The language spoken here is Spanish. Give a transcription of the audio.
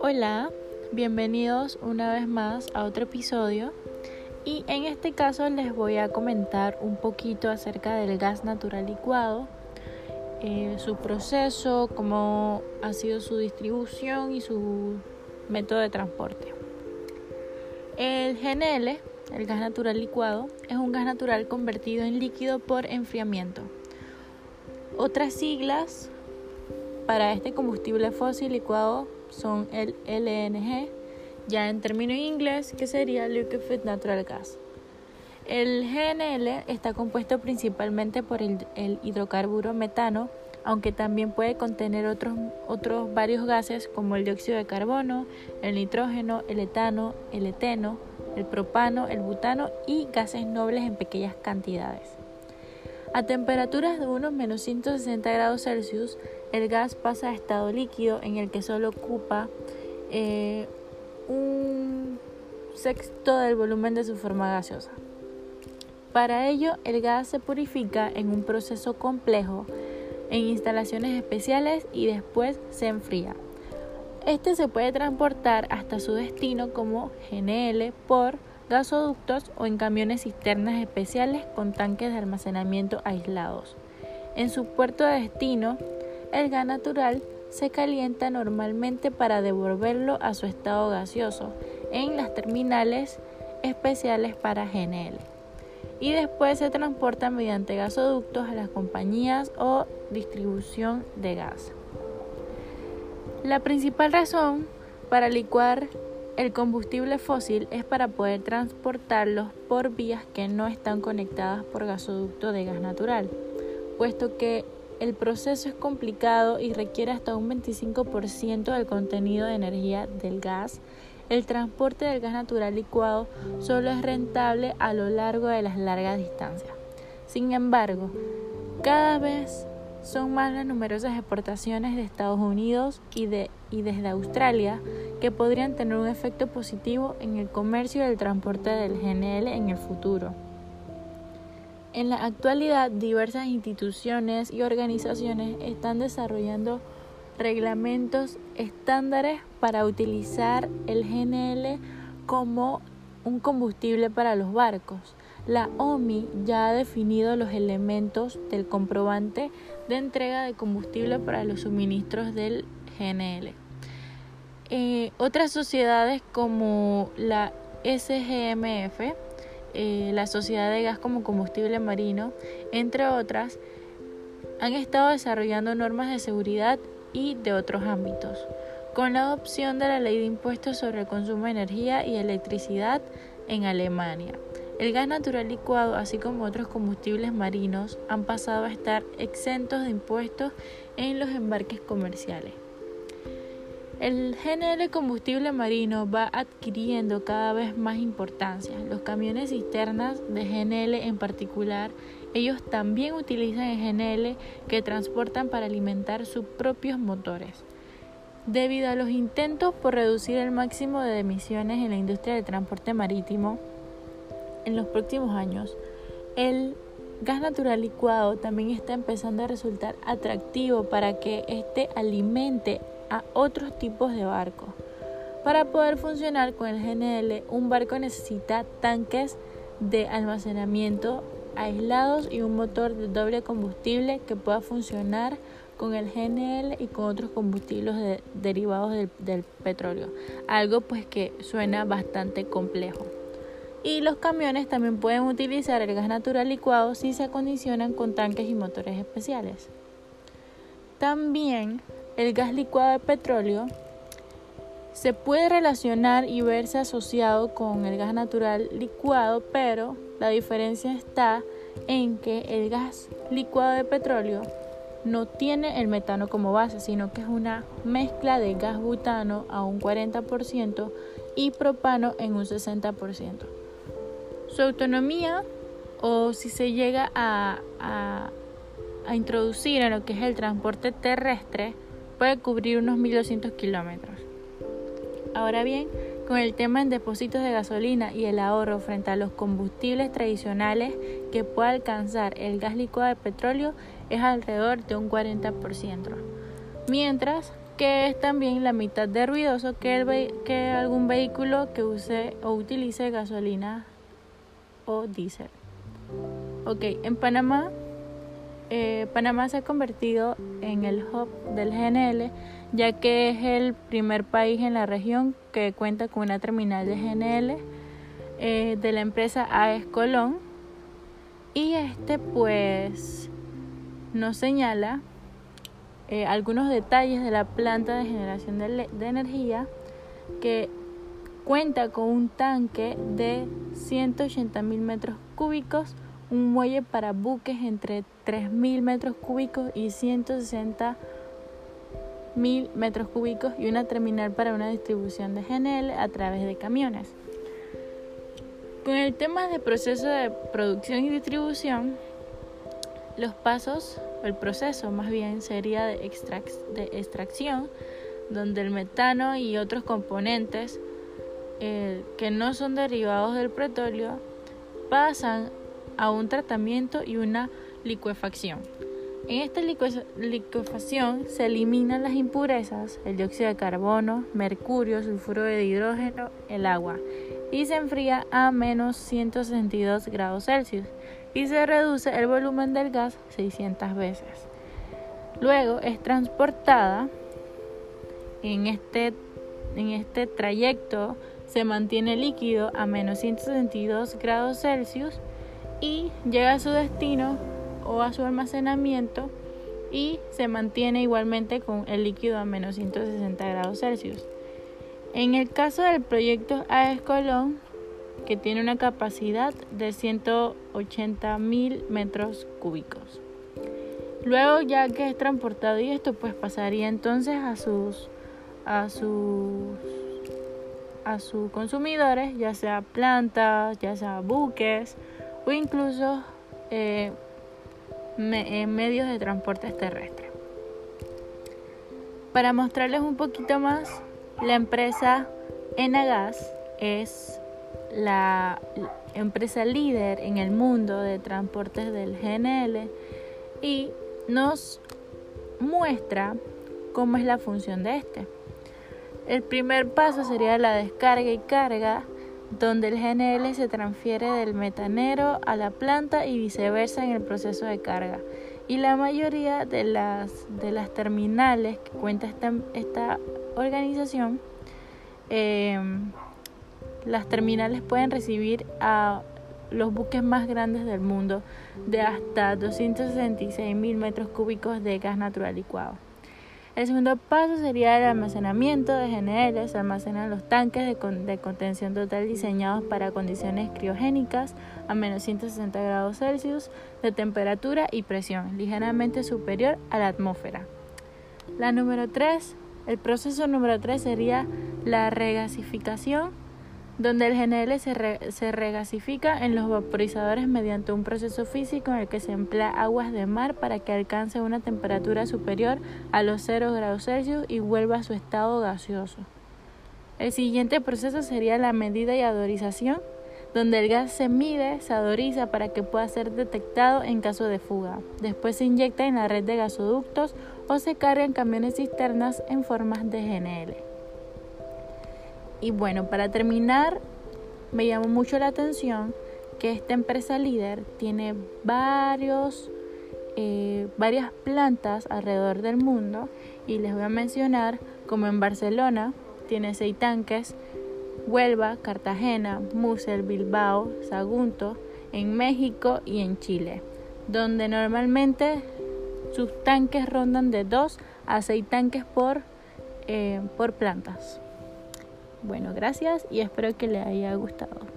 Hola, bienvenidos una vez más a otro episodio y en este caso les voy a comentar un poquito acerca del gas natural licuado, eh, su proceso, cómo ha sido su distribución y su método de transporte. El GNL, el gas natural licuado, es un gas natural convertido en líquido por enfriamiento. Otras siglas para este combustible fósil licuado son el LNG, ya en término inglés, que sería Liquefied Natural Gas. El GNL está compuesto principalmente por el, hidrocarburo metano, aunque también puede contener otros, otros varios gases como el dióxido de carbono, el nitrógeno, el etano, el eteno, el propano, el butano y gases nobles en pequeñas cantidades. A temperaturas de unos menos 160 grados Celsius, el gas pasa a estado líquido en el que solo ocupa eh, un sexto del volumen de su forma gaseosa. Para ello, el gas se purifica en un proceso complejo en instalaciones especiales y después se enfría. Este se puede transportar hasta su destino como GNL por gasoductos o en camiones cisternas especiales con tanques de almacenamiento aislados. En su puerto de destino, el gas natural se calienta normalmente para devolverlo a su estado gaseoso en las terminales especiales para GNL y después se transporta mediante gasoductos a las compañías o distribución de gas. La principal razón para licuar el combustible fósil es para poder transportarlos por vías que no están conectadas por gasoducto de gas natural, puesto que el proceso es complicado y requiere hasta un 25% del contenido de energía del gas. El transporte del gas natural licuado solo es rentable a lo largo de las largas distancias. Sin embargo, cada vez son más las numerosas exportaciones de Estados Unidos y, de, y desde Australia que podrían tener un efecto positivo en el comercio y el transporte del GNL en el futuro. En la actualidad, diversas instituciones y organizaciones están desarrollando reglamentos estándares para utilizar el GNL como un combustible para los barcos. La OMI ya ha definido los elementos del comprobante de entrega de combustible para los suministros del GNL. Eh, otras sociedades como la SGMF eh, la Sociedad de Gas como Combustible Marino, entre otras, han estado desarrollando normas de seguridad y de otros ámbitos. Con la adopción de la Ley de Impuestos sobre el Consumo de Energía y Electricidad en Alemania, el gas natural licuado, así como otros combustibles marinos, han pasado a estar exentos de impuestos en los embarques comerciales. El GNL combustible marino va adquiriendo cada vez más importancia. Los camiones cisternas de GNL en particular, ellos también utilizan el GNL que transportan para alimentar sus propios motores. Debido a los intentos por reducir el máximo de emisiones en la industria del transporte marítimo en los próximos años, el gas natural licuado también está empezando a resultar atractivo para que este alimente a otros tipos de barcos. Para poder funcionar con el GNL, un barco necesita tanques de almacenamiento aislados y un motor de doble combustible que pueda funcionar con el GNL y con otros combustibles derivados del, del, petróleo. Algo pues que suena bastante complejo. Y los camiones también pueden utilizar el gas natural licuado si se acondicionan con tanques y motores especiales. También el gas licuado de petróleo se puede relacionar y verse asociado con el gas natural licuado, pero la diferencia está en que el gas licuado de petróleo no tiene el metano como base, sino que es una mezcla de gas butano a un 40% y propano en un 60%. Su autonomía o si se llega a, a, introducir en lo que es el transporte terrestre, puede cubrir unos 1200 kilómetros. Ahora bien, con el tema en depósitos de gasolina y el ahorro frente a los combustibles tradicionales que puede alcanzar el gas licuado de petróleo es alrededor de un 40%, mientras que es también la mitad de ruidoso que, que algún vehículo que use o utilice gasolina o diésel. Ok, en Panamá, eh, Panamá se ha convertido en el hub del GNL, ya que es el primer país en la región que cuenta con una terminal de GNL eh, de la empresa AES Colón. Y este pues nos señala eh, algunos detalles de la planta de generación de, de energía que cuenta con un tanque de 180 mil metros cúbicos, un muelle para buques entre 3.000 metros cúbicos y 160 mil metros cúbicos y una terminal para una distribución de GNL a través de camiones. Con el tema de proceso de producción y distribución, los pasos, el proceso más bien sería de extracción, donde el metano y otros componentes eh, que no son derivados del petróleo pasan a un tratamiento y una licuefacción. En esta licuefacción se eliminan las impurezas, el dióxido de carbono, mercurio, sulfuro de hidrógeno, el agua, y se enfría a menos 162 grados Celsius y se reduce el volumen del gas 600 veces. Luego es transportada en este, en este trayecto se mantiene líquido a menos 162 grados Celsius y llega a su destino o a su almacenamiento y se mantiene igualmente con el líquido a menos 160 grados Celsius. En el caso del proyecto AES Colón, que tiene una capacidad de 180 mil metros cúbicos. Luego, ya que es transportado y esto, pues pasaría entonces a sus a sus a sus consumidores, ya sea plantas, ya sea buques o incluso eh, medios de transporte terrestre. Para mostrarles un poquito más, la empresa Enagas es la empresa líder en el mundo de transportes del GNL y nos muestra cómo es la función de este. El primer paso sería la descarga y carga, donde el GNL se transfiere del metanero a la planta y viceversa en el proceso de carga. Y la mayoría de las, de las terminales que cuenta esta, esta organización, em, las terminales pueden recibir a los buques más grandes del mundo de hasta 266 mil metros cúbicos de gas natural licuado. El segundo paso sería el almacenamiento de GNL. Se almacenan los tanques de, contención total diseñados para condiciones criogénicas a menos 160 grados Celsius de temperatura y presión, ligeramente superior a la atmósfera. La número 3, el proceso número 3 sería la regasificación donde el GNL se, regasifica en los vaporizadores mediante un proceso físico en el que se emplea aguas de mar para que alcance una temperatura superior a los 0 grados Celsius y vuelva a su estado gaseoso. El siguiente proceso sería la medida y adorización, donde el gas se mide, se adoriza para que pueda ser detectado en caso de fuga. Después se inyecta en la red de gasoductos o se carga en camiones cisternas en formas de GNL. Y bueno, para terminar, me llamó mucho la atención que esta empresa líder tiene varios, eh, varias plantas alrededor del mundo y les voy a mencionar como en Barcelona tiene seis tanques, Huelva, Cartagena, Musel, Bilbao, Sagunto, en México y en Chile, donde normalmente sus tanques rondan de 2 a 6 tanques por, eh, por plantas. Bueno, gracias y espero que le haya gustado.